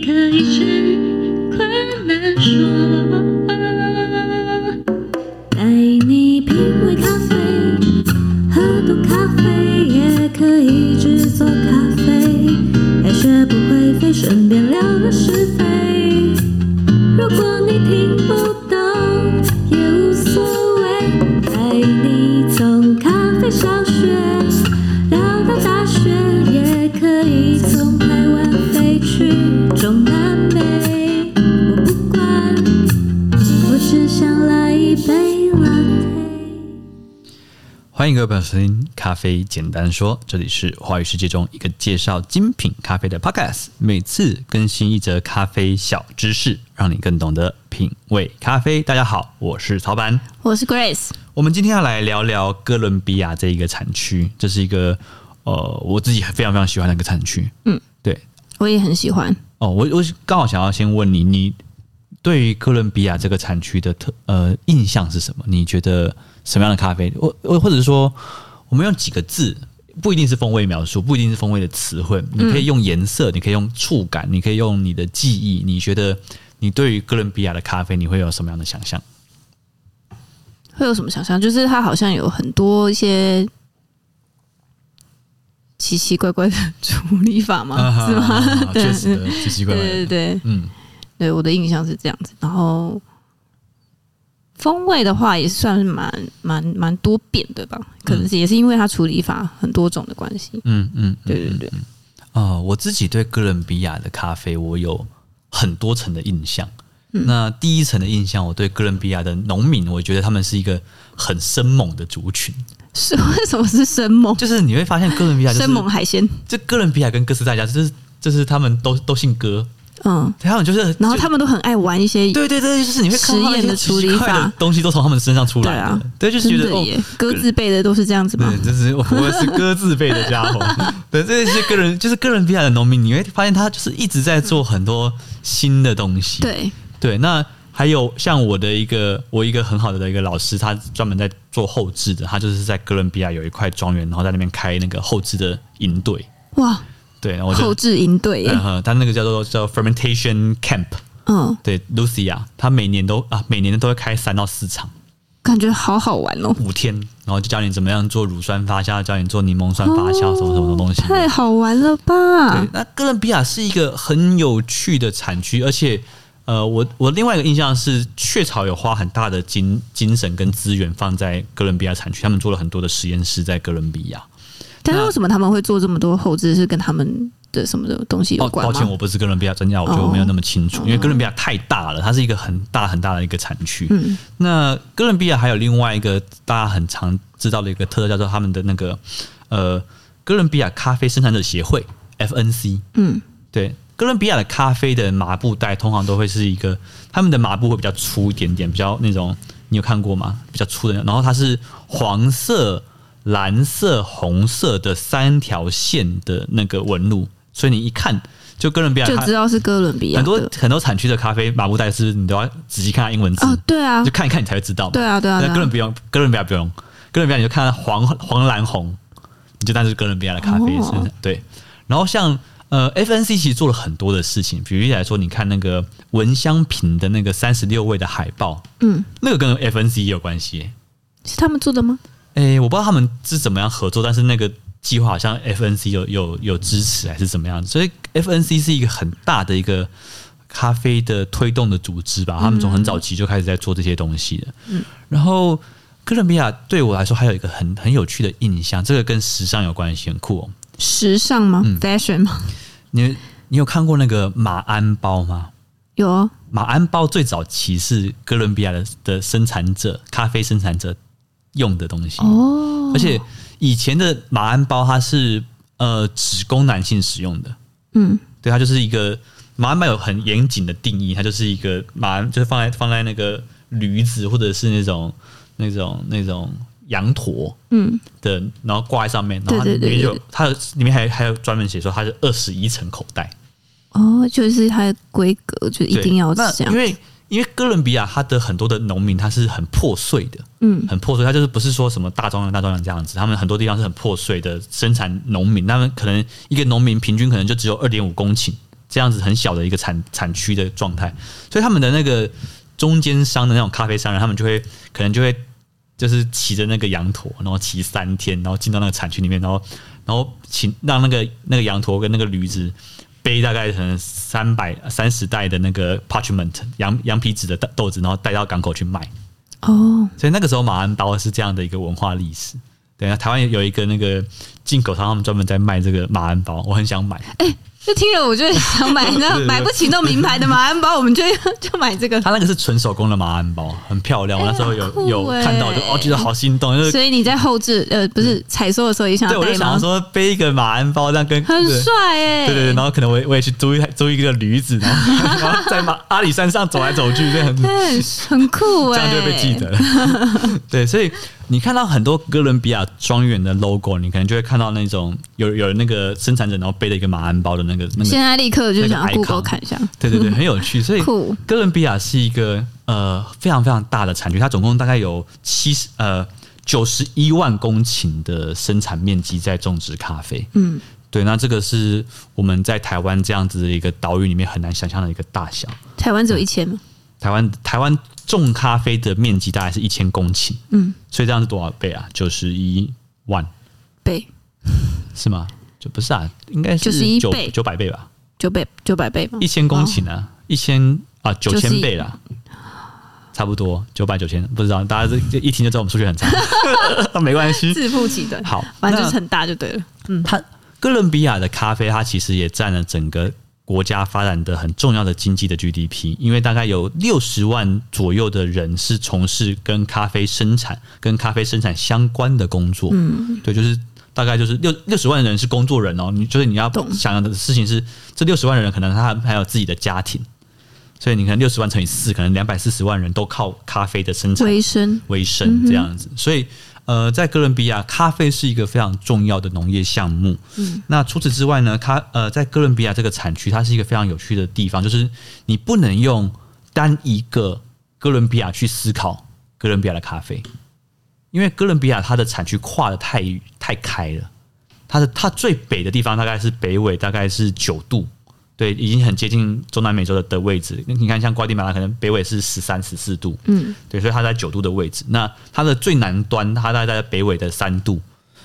可以是，欢迎各位朋友收听《咖啡简单说》，这里是华语世界中一个介绍精品咖啡的 Podcast，每次更新一则咖啡小知识，让你更懂得品味咖啡。大家好，我是曹板，我是 Grace。我们今天要来聊聊哥伦比亚这一个产区，这是一个呃我自己非常非常喜欢的一个产区。嗯，对，我也很喜欢。哦，我我刚好想要先问你，你对于哥伦比亚这个产区的特呃印象是什么？你觉得？什么样的咖啡？或或者是说，我们用几个字，不一定是风味描述，不一定是风味的词汇，你可以用颜色，你可以用触感，你可以用你的记忆。你觉得你对于哥伦比亚的咖啡，你会有什么样的想象？会有什么想象？就是它好像有很多一些奇奇怪怪的处理法吗？啊、是吗？确实，奇奇怪怪。对对对，嗯，对，我的印象是这样子。然后。风味的话也算是蛮蛮蛮多变的吧，可能是也是因为它处理法很多种的关系。嗯嗯，对对对。啊、呃，我自己对哥伦比亚的咖啡我有很多层的印象。嗯、那第一层的印象，我对哥伦比亚的农民，我觉得他们是一个很生猛的族群。是为什么是生猛？就是你会发现哥伦比亚就是生猛海鲜。这哥伦比亚跟哥斯达黎加，就是就是他们都都姓哥。嗯，他们就是，然后他们都很爱玩一些，对对对，就是你会看到实验的处理法东西都从他们身上出来的，对啊，对，就是觉得哦，哥字辈的都是这样子嘛，对，就是我是鸽字辈的家伙，对，这些个人就是哥伦比亚的农民，你会发现他就是一直在做很多新的东西，对。对，那还有像我的一个我一个很好的一个老师，他专门在做后置的，他就是在哥伦比亚有一块庄园，然后在那边开那个后置的营队，哇。对，然后后置营队，嗯，他那个叫做叫 fermentation camp，嗯，对，Lucia，他每年都啊，每年都会开三到四场，感觉好好玩哦，五天，然后就教你怎么样做乳酸发酵，教你做柠檬酸发酵，什么什么东西，太好玩了吧？对，那哥伦比亚是一个很有趣的产区，而且，呃，我我另外一个印象是，雀巢有花很大的精精神跟资源放在哥伦比亚产区，他们做了很多的实验室在哥伦比亚。但是为什么他们会做这么多后置？是跟他们的什么的东西有关吗？抱歉，我不是哥伦比亚专家，我就没有那么清楚。因为哥伦比亚太大了，它是一个很大很大的一个产区。嗯，那哥伦比亚还有另外一个大家很常知道的一个特色，叫做他们的那个呃哥伦比亚咖啡生产者协会 （FNC）。嗯，对，哥伦比亚的咖啡的麻布袋通常都会是一个，他们的麻布会比较粗一点点，比较那种你有看过吗？比较粗的，然后它是黄色。蓝色、红色的三条线的那个纹路，所以你一看就哥伦比亚，就知道是哥伦比亚。很多很多产区的咖啡马布袋是，你都要仔细看它英文字。哦，对啊，就看一看你才会知道。对啊，对啊。那哥伦比亚，哥伦比亚不用，哥伦比亚你就看黄黄蓝红，你就当是哥伦比亚的咖啡。哦、对。然后像呃，FNC 其实做了很多的事情，比如来说，你看那个闻香瓶的那个三十六位的海报，嗯，那个跟 FNC 也有关系，是他们做的吗？诶、欸，我不知道他们是怎么样合作，但是那个计划好像 FNC 有有有支持还是怎么样，所以 FNC 是一个很大的一个咖啡的推动的组织吧。他们从很早期就开始在做这些东西的。嗯，然后哥伦比亚对我来说还有一个很很有趣的印象，这个跟时尚有关系，很酷哦。时尚吗？嗯，Fashion 吗？你你有看过那个马鞍包吗？有啊，马鞍包最早期是哥伦比亚的的生产者，咖啡生产者。用的东西。哦，而且以前的马鞍包它是呃只供男性使用的，嗯，对，它就是一个马鞍包有很严谨的定义，它就是一个马鞍就是放在放在那个驴子或者是那种那种那种羊驼，嗯。的，然后挂在上面，然后它里面就它里面还还有专门写说它是二十一层口袋，哦，就是它的规格就一定要这样，因为。因为哥伦比亚它的很多的农民他是很破碎的，嗯，很破碎，他就是不是说什么大庄园大庄园这样子，他们很多地方是很破碎的生产农民，他们可能一个农民平均可能就只有二点五公顷这样子很小的一个产产区的状态，所以他们的那个中间商的那种咖啡商人，他们就会可能就会就是骑着那个羊驼，然后骑三天，然后进到那个产区里面，然后然后请让那个那个羊驼跟那个驴子背大概可能三百三十袋的那个 parchment 羊羊皮纸的豆子，然后带到港口去卖。哦，所以那个时候马鞍包是这样的一个文化历史。对啊，台湾有一个那个进口商，他们专门在卖这个马鞍包，我很想买。欸就听了，我就想买，那买不起那种名牌的马鞍包，我们就 就买这个。它那个是纯手工的马鞍包，很漂亮。我那时候有、欸、有看到就，就哦，觉得好心动。就是、所以你在后置呃，不是采收的时候也想？对，我就想说背一个马鞍包，这样跟很帅哎。对对对，然后可能我我也去租一租一个驴子，然后，然后在马阿里山上走来走去，这样很很酷哎，这样就会被记得了。对，所以。你看到很多哥伦比亚庄园的 logo，你可能就会看到那种有有那个生产者，然后背了一个马鞍包的那个那个。现在立刻就想要 Google 看一下。对对对，很有趣。所以，哥伦比亚是一个呃非常非常大的产区，它总共大概有七十呃九十一万公顷的生产面积在种植咖啡。嗯，对，那这个是我们在台湾这样子的一个岛屿里面很难想象的一个大小。台湾只有一千吗？台湾台湾种咖啡的面积大概是一千公顷，嗯，所以这样是多少倍啊？九十一万倍是吗？就不是啊，应该是九十一倍，九百倍吧？九百九百倍吧？一千公顷啊，一千啊九千倍啦，差不多九百九千，不知道大家这这一听就知道我们数学很差，没关系，自负其短，好，反正就是很大就对了。嗯，它哥伦比亚的咖啡，它其实也占了整个。国家发展的很重要的经济的 GDP，因为大概有六十万左右的人是从事跟咖啡生产、跟咖啡生产相关的工作。嗯，对，就是大概就是六六十万的人是工作人哦。你就是你要想的事情是，这六十万的人可能他还还有自己的家庭，所以你可能六十万乘以四，可能两百四十万人都靠咖啡的生产为生，为生这样子，所以。呃，在哥伦比亚，咖啡是一个非常重要的农业项目。嗯，那除此之外呢，咖呃，在哥伦比亚这个产区，它是一个非常有趣的地方，就是你不能用单一个哥伦比亚去思考哥伦比亚的咖啡，因为哥伦比亚它的产区跨的太太开了，它的它最北的地方大概是北纬大概是九度。对，已经很接近中南美洲的的位置。你看，像瓜地马拉可能北纬是十三、十四度，嗯，对，所以它在九度的位置。那它的最南端，它大概在北纬的三度，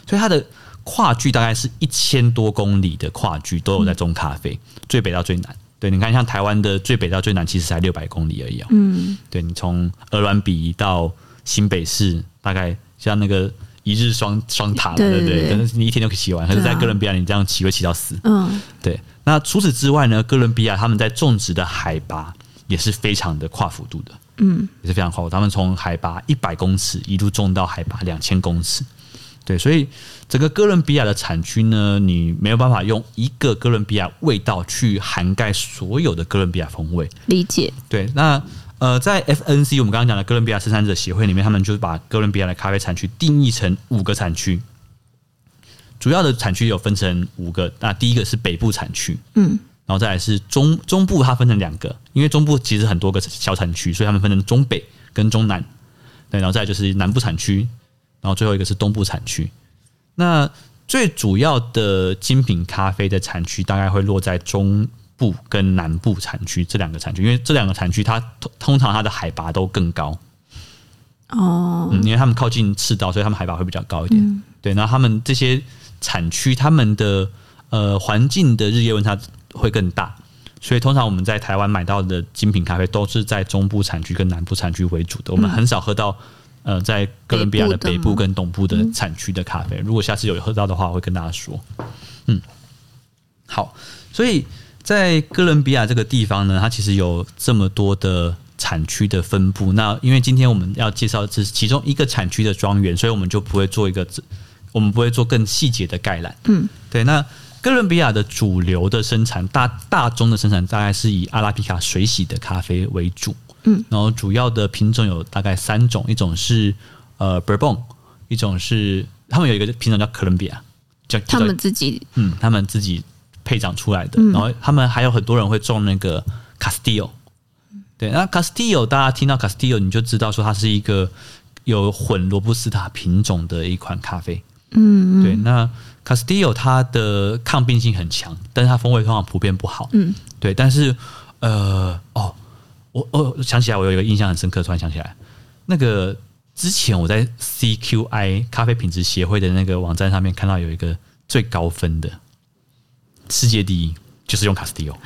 所以它的跨距大概是一千多公里的跨距都有在种咖啡，嗯、最北到最南。对，你看，像台湾的最北到最南，其实才六百公里而已哦。嗯，对，你从鹅銮比到新北市，大概像那个。一日双双塔，对不对？可能你一天就可以骑完。可是，在哥伦比亚，你这样骑会骑到死。嗯，对。那除此之外呢？哥伦比亚他们在种植的海拔也是非常的跨幅度的。嗯，也是非常跨幅。他们从海拔一百公尺一路种到海拔两千公尺。对，所以整个哥伦比亚的产区呢，你没有办法用一个哥伦比亚味道去涵盖所有的哥伦比亚风味。理解。对，那。呃，在 FNC 我们刚刚讲的哥伦比亚生产者协会里面，他们就是把哥伦比亚的咖啡产区定义成五个产区，主要的产区有分成五个。那第一个是北部产区，嗯，然后再来是中中部，它分成两个，因为中部其实很多个小产区，所以他们分成中北跟中南。对，然后再来就是南部产区，然后最后一个是东部产区。那最主要的精品咖啡的产区大概会落在中。部跟南部产区这两个产区，因为这两个产区它通通常它的海拔都更高哦，嗯，因为他们靠近赤道，所以他们海拔会比较高一点。嗯、对，然后他们这些产区，他们的呃环境的日夜温差会更大，所以通常我们在台湾买到的精品咖啡都是在中部产区跟南部产区为主的，我们很少喝到呃在哥伦比亚的北部跟东部的产区的咖啡。如果下次有喝到的话，我会跟大家说。嗯，好，所以。在哥伦比亚这个地方呢，它其实有这么多的产区的分布。那因为今天我们要介绍的是其中一个产区的庄园，所以我们就不会做一个，我们不会做更细节的概览。嗯，对。那哥伦比亚的主流的生产，大大宗的生产，大概是以阿拉比卡水洗的咖啡为主。嗯，然后主要的品种有大概三种，一种是呃 Bourbon，一种是他们有一个品种叫哥伦比亚，叫他们自己，嗯，他们自己。配长出来的，然后他们还有很多人会种那个 Castillo，对，那 Castillo 大家听到 Castillo 你就知道说它是一个有混罗布斯塔品种的一款咖啡，嗯，对，那 Castillo 它的抗病性很强，但是它风味通常普遍不好。嗯，对。但是呃，哦，我哦想起来，我有一个印象很深刻，突然想起来，那个之前我在 CQI 咖啡品质协会的那个网站上面看到有一个最高分的世界第一，就是用 Castillo。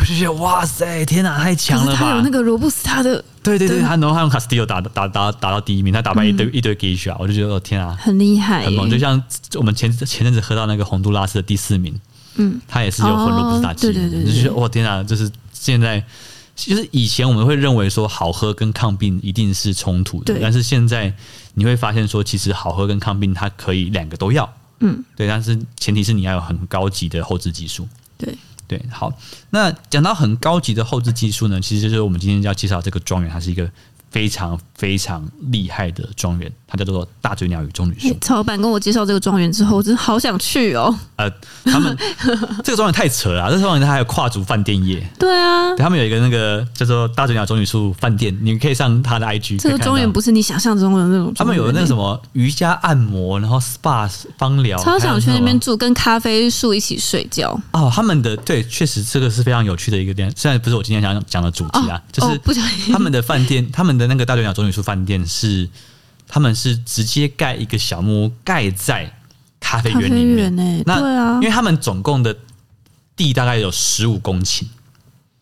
我就觉得哇塞，天哪，太强了吧！他有那个罗布斯塔的，对对对，他然后他用 Castillo 打打打打到第一名，他打败一堆、嗯、一堆 Geisha，我就觉得哦天啊，很厉害，很猛。就像我们前前阵子喝到那个洪都拉斯的第四名，嗯，他也是有混罗布斯塔基因，对对对，对，就觉得哇天啊，就是现在，就是以前我们会认为说好喝跟抗病一定是冲突的，但是现在你会发现说，其实好喝跟抗病它可以两个都要，嗯，对，但是前提是你要有很高级的后置技术，对。对，好，那讲到很高级的后置技术呢，其实就是我们今天要介绍这个庄园，它是一个非常非常厉害的庄园，它叫做大嘴鸟与棕榈树。曹老板跟我介绍这个庄园之后，我真的好想去哦。呃，他们 这个庄园太扯了，这个庄园它还有跨足饭店业。对啊，对，他们有一个那个叫做大嘴鸟棕榈树饭店，你可以上他的 IG。这个庄园不是你想象中的那种。他们有那个什么瑜伽按摩，然后 SPA 芳疗，超想去那边住，跟咖啡树一起睡觉。哦，他们的对，确实这个是非常有趣的一个店。虽然不是我今天想讲的主题啊，哦、就是他们的饭店，他们的那个大嘴鸟棕榈树饭店是，他们是直接盖一个小木屋盖在咖啡园里面。欸、那对啊，因为他们总共的地大概有十五公顷，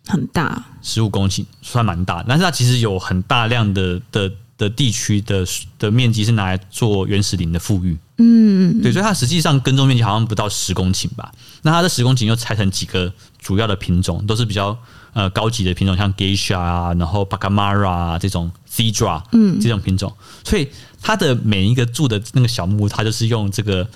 很大，十五公顷算蛮大。但是它其实有很大量的的的地区的的面积是拿来做原始林的富裕。嗯，对，所以它实际上耕种面积好像不到十公顷吧。那它的十公顷又拆成几个主要的品种，都是比较呃高级的品种，像 Geisha 啊，然后 Bacamara 啊这种 z e d r a 嗯，这种品种。所以它的每一个住的那个小木屋，它就是用这个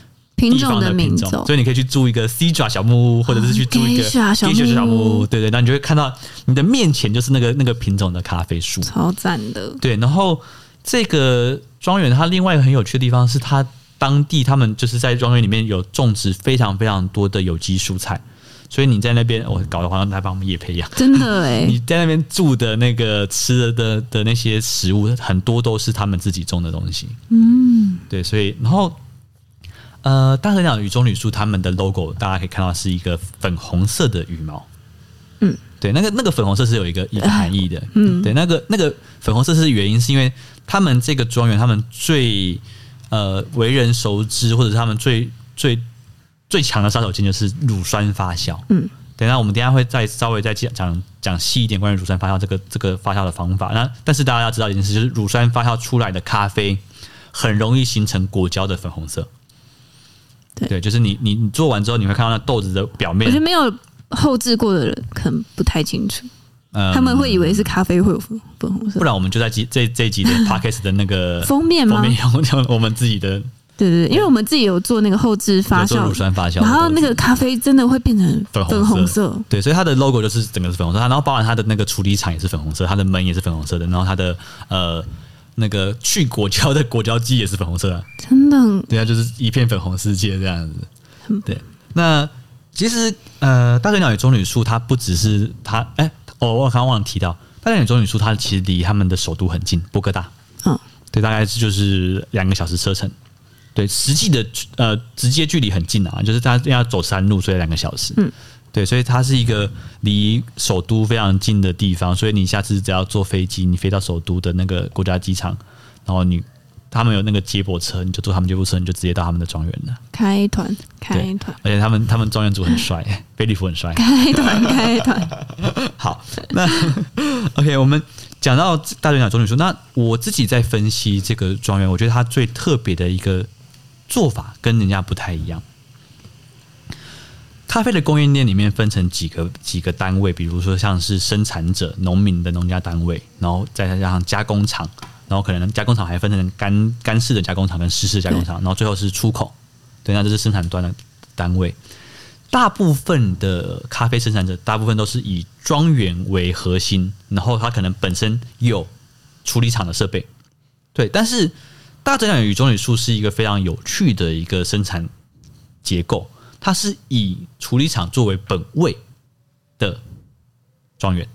地方的品种，所以你可以去租一个 Cedra 小木屋，或者是去租一个 Geisha 小木屋，对对，那你就会看到你的面前就是那个那个品种的咖啡树，超赞的。对，然后这个庄园它另外一个很有趣的地方是它。当地他们就是在庄园里面有种植非常非常多的有机蔬菜，所以你在那边，我搞得好像在帮我们也培养，真的 哎！你在那边住的那个吃的的的那些食物，很多都是他们自己种的东西。嗯，对，所以然后呃，大和鸟与棕榈树他们的 logo，大家可以看到是一个粉红色的羽毛。嗯，对，那个那个粉红色是有一个一个含义的。嗯，对，那个那个粉红色是原因，是因为他们这个庄园，他们最呃，为人熟知或者是他们最最最强的杀手锏就是乳酸发酵。嗯，等下我们等下会再稍微再讲讲讲细一点关于乳酸发酵这个这个发酵的方法。那但是大家要知道一件事，就是乳酸发酵出来的咖啡很容易形成果胶的粉红色。对，对，就是你你你做完之后，你会看到那豆子的表面。我觉得没有后置过的人可能不太清楚。他们会以为是咖啡会有粉粉红色，不然我们就在这这这一集的 podcast 的那个封面吗？封面用用我们自己的，对对对，因为我们自己有做那个后置发酵乳酸发酵，然后那个咖啡真的会变成粉红色，对，所以它的 logo 就是整个是粉红色，然后包含它的那个处理厂也是粉红色，它的门也是粉红色的，然后它的呃那个去果胶的果胶机也是粉红色的，真的，对啊，就是一片粉红世界这样子，对。那其实呃，大嘴鸟与棕榈树它不只是它，哎。哦，我刚刚忘了提到，大嘴鸟与棕榈树，它其实离他们的首都很近，波哥大。嗯，对，大概就是两个小时车程。对，实际的呃直接距离很近啊，就是它要走山路，所以两个小时。嗯，对，所以它是一个离首都非常近的地方。所以你下次只要坐飞机，你飞到首都的那个国家机场，然后你。他们有那个接驳车，你就坐他们接驳车，你就直接到他们的庄园了。开团，开团，而且他们他们庄园主很帅，菲利普很帅。开团，开团。好，那 OK，我们讲到大队长棕榈树，那我自己在分析这个庄园，我觉得它最特别的一个做法跟人家不太一样。咖啡的供应链里面分成几个几个单位，比如说像是生产者、农民的农家单位，然后再加上加工厂。然后可能加工厂还分成干干式的加工厂跟湿式加工厂，然后最后是出口，对，那这是生产端的单位。大部分的咖啡生产者，大部分都是以庄园为核心，然后它可能本身有处理厂的设备，对。但是大嘴鸟与棕榈树是一个非常有趣的一个生产结构，它是以处理厂作为本位的庄园。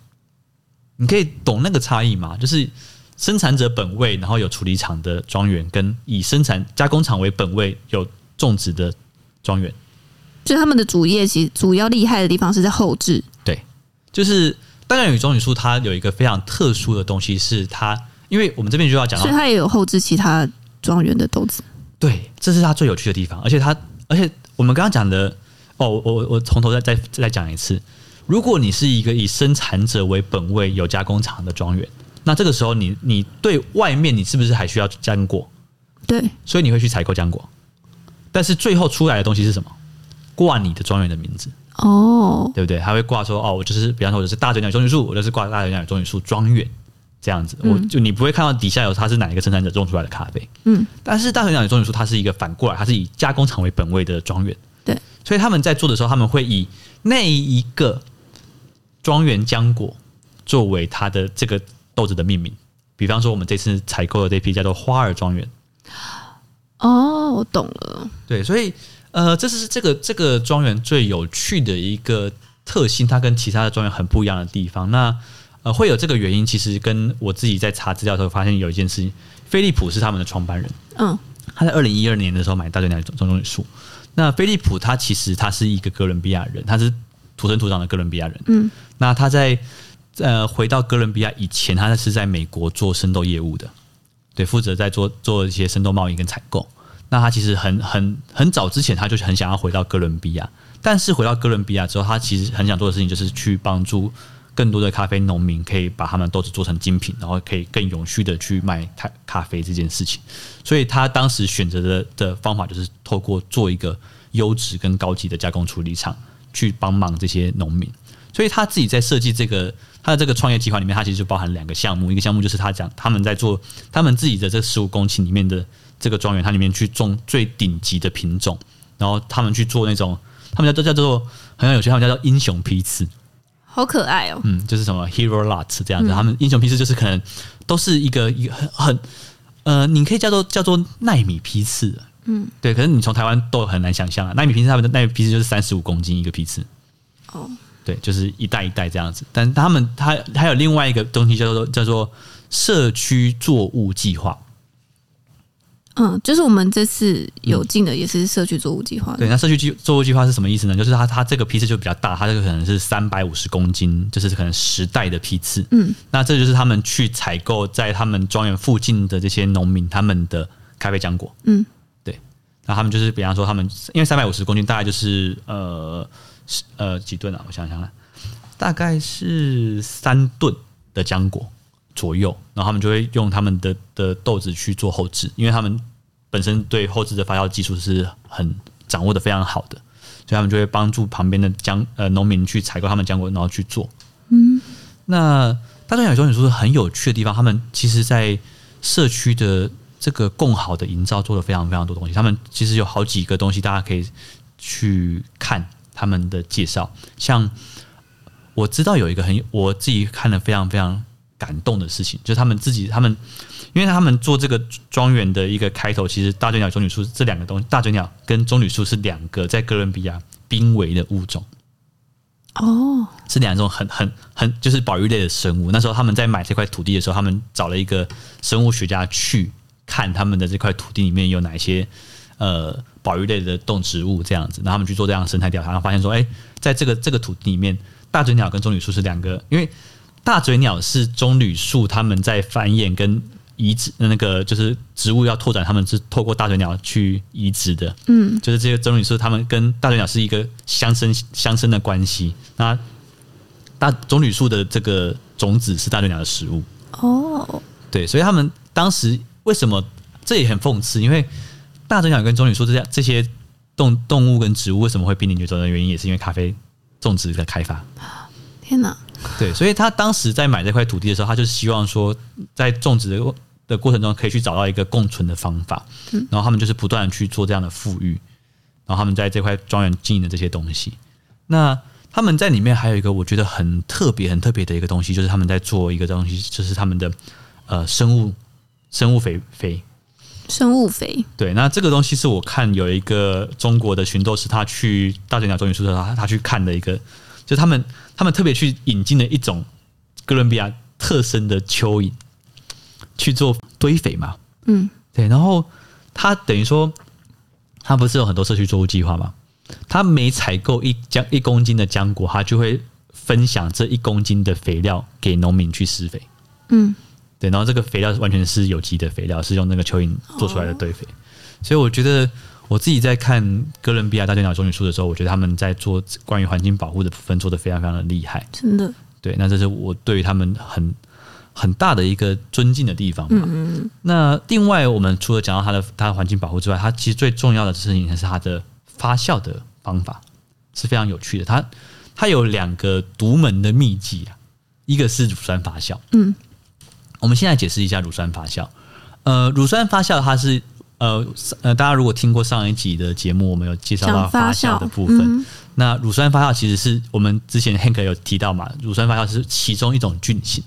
你可以懂那个差异吗？就是。生产者本位，然后有处理厂的庄园，跟以生产加工厂为本位有种植的庄园。就他们的主业其实主要厉害的地方是在后置。对，就是大专鸟与棕榈树，它有一个非常特殊的东西，是它，因为我们这边就要讲到，所以它也有后置其他庄园的豆子。对，这是它最有趣的地方，而且它，而且我们刚刚讲的，哦，我我我从头再再再讲一次，如果你是一个以生产者为本位有加工厂的庄园，那这个时候你你对外面你是不是还需要浆果？对，所以你会去采购浆果，但是最后出来的东西是什么？挂你的庄园的名字哦，对不对？还会挂说哦，我就是，比方说我就是大嘴鸟棕榈树，我就是挂大嘴鸟棕榈树庄园这样子。嗯、我就你不会看到底下有它是哪一个生产者种出来的咖啡。嗯，但是大嘴鸟棕榈树它是一个反过来，它是以加工厂为本位的庄园。对，所以他们在做的时候，他们会以那一个庄园浆果作为它的这个豆子的命名。比方说，我们这次采购的这批叫做花儿庄园。哦，我懂了。对，所以。呃，这是这个这个庄园最有趣的一个特性，它跟其他的庄园很不一样的地方。那呃，会有这个原因，其实跟我自己在查资料的时候发现有一件事情，飞利浦是他们的创办人。嗯，他在二零一二年的时候买大嘴鸟棕榈树。那飞利浦他其实他是一个哥伦比亚人，他是土生土长的哥伦比亚人。嗯，那他在呃回到哥伦比亚以前，他是在美国做生豆业务的，对，负责在做做一些生豆贸易跟采购。那他其实很很很早之前，他就很想要回到哥伦比亚。但是回到哥伦比亚之后，他其实很想做的事情就是去帮助更多的咖啡农民，可以把他们豆子做成精品，然后可以更永续的去卖咖咖啡这件事情。所以他当时选择的的方法就是透过做一个优质跟高级的加工处理厂，去帮忙这些农民。所以他自己在设计这个他的这个创业计划里面，他其实就包含两个项目，一个项目就是他讲他们在做他们自己的这十五公顷里面的。这个庄园，它里面去种最顶级的品种，然后他们去做那种，他们叫叫做很有趣，他们叫做英雄批次，好可爱哦。嗯，就是什么 hero lot 这样子，嗯、他们英雄批次就是可能都是一个一个很很呃，你可以叫做叫做奈米批次，嗯，对。可是你从台湾都很难想象啊，奈米批次他们的奈米批次就是三十五公斤一个批次，哦，对，就是一袋一袋这样子。但他们他还有另外一个东西叫做叫做社区作物计划。嗯，就是我们这次有进的也是社区作物计划。对，那社区计作物计划是什么意思呢？就是它它这个批次就比较大，它这个可能是三百五十公斤，就是可能十袋的批次。嗯，那这就是他们去采购在他们庄园附近的这些农民他们的咖啡浆果。嗯，对，那他们就是比方说他们因为三百五十公斤大概就是呃呃几吨啊？我想想看，大概是三吨的浆果。左右，然后他们就会用他们的的豆子去做后置，因为他们本身对后置的发酵技术是很掌握的非常好的，所以他们就会帮助旁边的浆呃农民去采购他们浆果，然后去做。嗯，那大专鸟棕榈树是很有趣的地方，他们其实在社区的这个共好的营造做了非常非常多东西。他们其实有好几个东西，大家可以去看他们的介绍。像我知道有一个很我自己看了非常非常。感动的事情，就是他们自己，他们因为他们做这个庄园的一个开头，其实大嘴鸟、棕榈树这两个东西，大嘴鸟跟棕榈树是两个在哥伦比亚濒危的物种。哦，是两种很很很就是保育类的生物。那时候他们在买这块土地的时候，他们找了一个生物学家去看他们的这块土地里面有哪些呃保育类的动植物这样子，然后他们去做这样的生态调查，然后发现说，哎，在这个这个土地里面，大嘴鸟跟棕榈树是两个，因为。大嘴鸟是棕榈树，他们在繁衍跟移植那个就是植物要拓展，他们是透过大嘴鸟去移植的。嗯，就是这些棕榈树，他们跟大嘴鸟是一个相生相生的关系。那大棕榈树的这个种子是大嘴鸟的食物。哦，对，所以他们当时为什么这也很讽刺？因为大嘴鸟跟棕榈树这些这些动动物跟植物为什么会濒临绝种的原因，也是因为咖啡种植的开发。天哪！对，所以他当时在买这块土地的时候，他就希望说，在种植的的过程中，可以去找到一个共存的方法。嗯然后他们就是不断的去做这样的富裕，然后他们在这块庄园经营的这些东西。那他们在里面还有一个我觉得很特别、很特别的一个东西，就是他们在做一个东西，就是他们的呃生物生物肥肥生物肥。对，那这个东西是我看有一个中国的寻豆师，他去大嘴鸟棕榈树的时候，他他去看的一个。就他们，他们特别去引进了一种哥伦比亚特生的蚯蚓去做堆肥嘛，嗯，对，然后他等于说，他不是有很多社区作物计划吗？他每采购一浆一公斤的浆果，他就会分享这一公斤的肥料给农民去施肥。嗯，对，然后这个肥料完全是有机的肥料，是用那个蚯蚓做出来的堆肥。所以我觉得我自己在看哥伦比亚大队长种语书的时候，我觉得他们在做关于环境保护的部分做的非常非常的厉害。真的，对，那这是我对于他们很很大的一个尊敬的地方嘛。嗯，那另外，我们除了讲到它的它的环境保护之外，它其实最重要的事情还是它的发酵的方法是非常有趣的。它它有两个独门的秘技啊，一个是乳酸发酵。嗯，我们现在解释一下乳酸发酵。呃，乳酸发酵它是呃呃，大家如果听过上一集的节目，我们有介绍到发酵的部分。嗯、那乳酸发酵其实是我们之前 Hank 有提到嘛，乳酸发酵是其中一种菌型。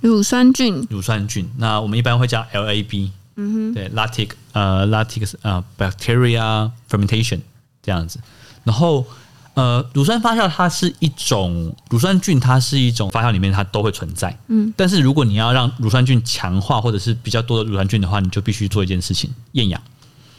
乳酸菌，乳酸菌，那我们一般会叫 LAB，嗯哼，对，lactic 呃 lactic 呃 bacteria fermentation 这样子。然后呃，乳酸发酵它是一种乳酸菌，它是一种发酵里面它都会存在，嗯。但是如果你要让乳酸菌强化或者是比较多的乳酸菌的话，你就必须做一件事情，厌氧，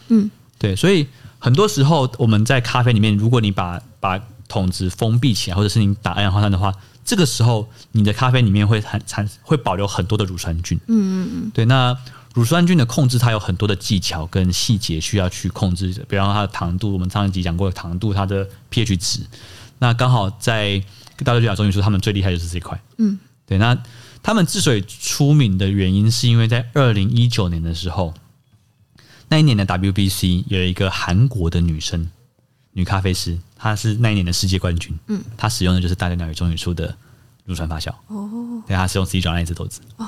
嗯，对。所以很多时候我们在咖啡里面，如果你把把桶子封闭起来，或者是你打二氧化碳的话。这个时候，你的咖啡里面会产产会保留很多的乳酸菌。嗯嗯嗯。对，那乳酸菌的控制，它有很多的技巧跟细节需要去控制。比方它的糖度，我们上一集讲过的糖度，它的 pH 值。那刚好在大队长种语书，他们最厉害就是这块。嗯。对，那他们之所以出名的原因，是因为在二零一九年的时候，那一年的 WBC 有一个韩国的女生。女咖啡师，她是那一年的世界冠军。嗯，她使用的就是大队长种语书的乳酸发酵。哦，对，她是用自己转那一只豆子。哦，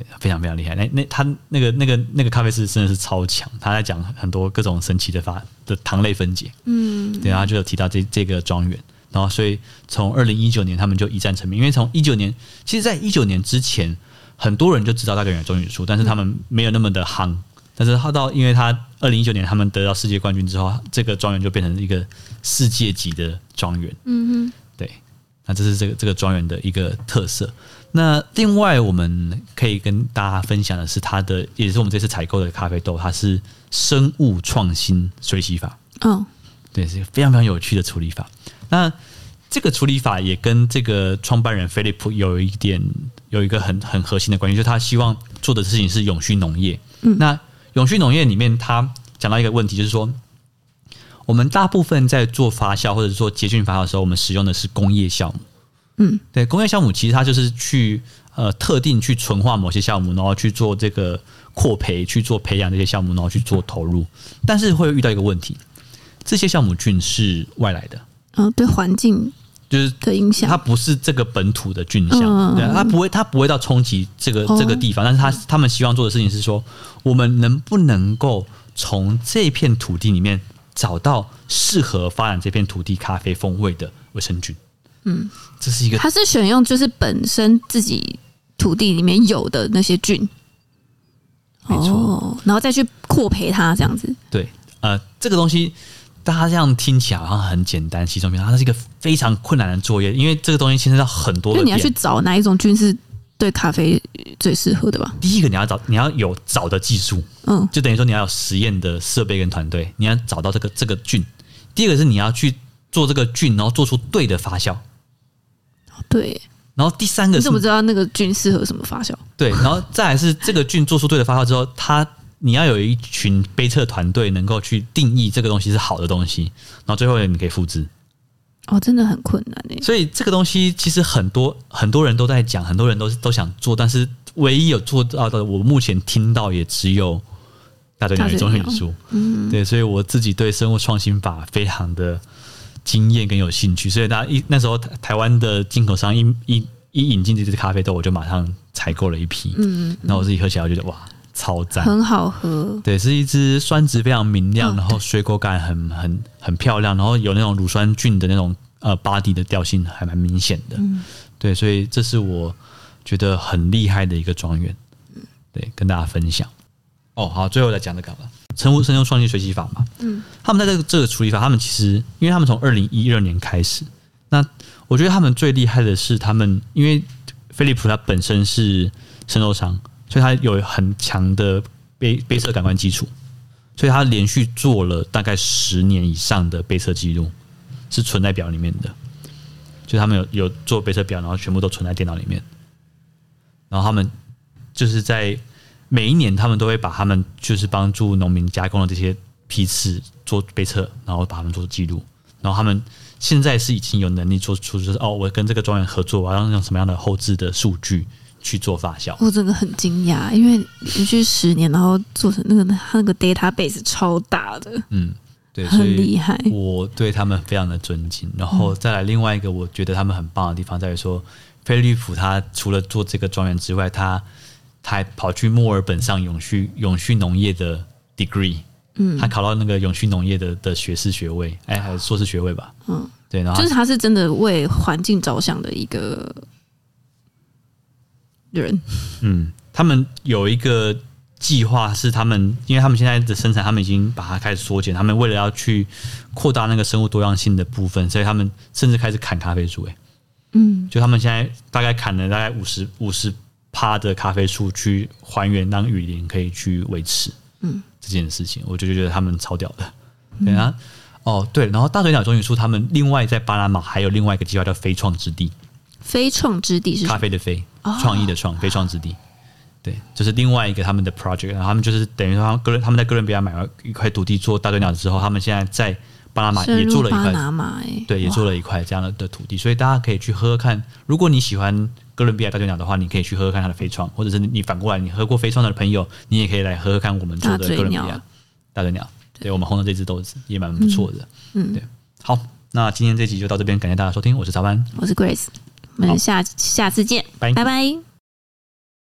对，非常非常厉害。那那他那个那个那个咖啡师真的是超强，他在讲很多各种神奇的发的糖类分解。嗯，对，然后就有提到这这个庄园，然后所以从二零一九年他们就一战成名，因为从一九年，其实在一九年之前，很多人就知道大队长种语书，但是他们没有那么的夯。但是他到，因为他二零一九年他们得到世界冠军之后，这个庄园就变成一个世界级的庄园。嗯哼，对，那这是这个这个庄园的一个特色。那另外我们可以跟大家分享的是，它的也是我们这次采购的咖啡豆，它是生物创新水洗法。哦，对，是一个非常非常有趣的处理法。那这个处理法也跟这个创办人菲利普有一点有一个很很核心的关系，就是他希望做的事情是永续农业。嗯，那。永续农业里面，他讲到一个问题，就是说，我们大部分在做发酵或者做结菌发酵的时候，我们使用的是工业酵母。嗯，对，工业酵母其实它就是去呃特定去纯化某些酵母，然后去做这个扩培，去做培养这些酵母，然后去做投入。但是会遇到一个问题，这些酵母菌是外来的。嗯，对环境。就是的影响，它不是这个本土的菌相，对，它不会，它不会到冲击这个这个地方。但是，它他们希望做的事情是说，我们能不能够从这片土地里面找到适合发展这片土地咖啡风味的微生菌？嗯，这是一个，它是选用就是本身自己土地里面有的那些菌，没错，然后再去扩培它这样子。对，呃，这个东西。大家这样听起来好像很简单，稀松平常，它是一个非常困难的作业，因为这个东西牵涉到很多。因为你要去找哪一种菌是对咖啡最适合的吧？第一个你要找，你要有找的技术，嗯，就等于说你要有实验的设备跟团队，你要找到这个这个菌。第二个是你要去做这个菌，然后做出对的发酵。对。然后第三个是，你怎么知道那个菌适合什么发酵？对，然后再来是这个菌做出对的发酵之后，它。你要有一群杯测团队能够去定义这个东西是好的东西，然后最后你可以复制。哦，真的很困难诶。所以这个东西其实很多很多人都在讲，很多人都都想做，但是唯一有做到的，我目前听到也只有大队长种语书。嗯，对，所以我自己对生物创新法非常的惊艳跟有兴趣，所以大家一那时候台台湾的进口商一一一引进这支咖啡豆，我就马上采购了一批。嗯，然后我自己喝起来，我觉得哇。超赞，很好喝。对，是一支酸质非常明亮，然后水果感很很很漂亮，然后有那种乳酸菌的那种呃 body 的调性还蛮明显的。嗯，对，所以这是我觉得很厉害的一个庄园。对，跟大家分享。哦，好，最后再讲这个吧。生物生用创新学习法嘛。嗯，他们在这个这个处理法，他们其实因为他们从二零一二年开始，那我觉得他们最厉害的是他们，因为飞利浦他本身是生豆商。所以它有很强的背背测感官基础，所以他连续做了大概十年以上的背测记录，是存在表里面的。就他们有有做背测表，然后全部都存在电脑里面。然后他们就是在每一年，他们都会把他们就是帮助农民加工的这些批次做杯测，然后把他们做记录。然后他们现在是已经有能力做出，就是哦，我跟这个庄园合作，我要用什么样的后置的数据去做发酵。我真的很惊讶，因为连续十年，然后做成那个那个 database 超大的，嗯，对，很厉害。我对他们非常的尊敬。然后再来另外一个，我觉得他们很棒的地方在于说，菲利普他除了做这个庄园之外，他他还跑去墨尔本上永续永续农业的 degree。嗯，他考到那个永续农业的的学士学位，哎，还是硕士学位吧？嗯，对，然后就是他是真的为环境着想的一个人。嗯，他们有一个计划是他们，因为他们现在的生产，他们已经把它开始缩减。他们为了要去扩大那个生物多样性的部分，所以他们甚至开始砍咖啡树。哎，嗯，就他们现在大概砍了大概五十五十趴的咖啡树，去还原让雨林可以去维持。嗯。这件事情，我就觉得他们超屌的。对啊，哦对，然后大嘴鸟棕榈树他们另外在巴拿马还有另外一个计划叫“飞创之地”。飞创之地是咖啡的飞，创意的创，飞创之地。对，就是另外一个他们的 project。然后他们就是等于说，他们哥伦他们在哥伦比亚买了一块土地做大嘴鸟之后，他们现在在巴拿马也做了一块，对，也做了一块这样的的土地，所以大家可以去喝喝看。如果你喜欢。哥伦比亚大嘴鸟的话，你可以去喝喝看它的飞窗，或者是你反过来，你喝过飞窗的朋友，你也可以来喝喝看我们做的哥伦比亚大嘴鸟。对，我们红的这只豆子也蛮不错的。嗯，对。好，那今天这集就到这边，感谢大家收听，我是曹凡，我是 Grace，我们下下次见，拜拜。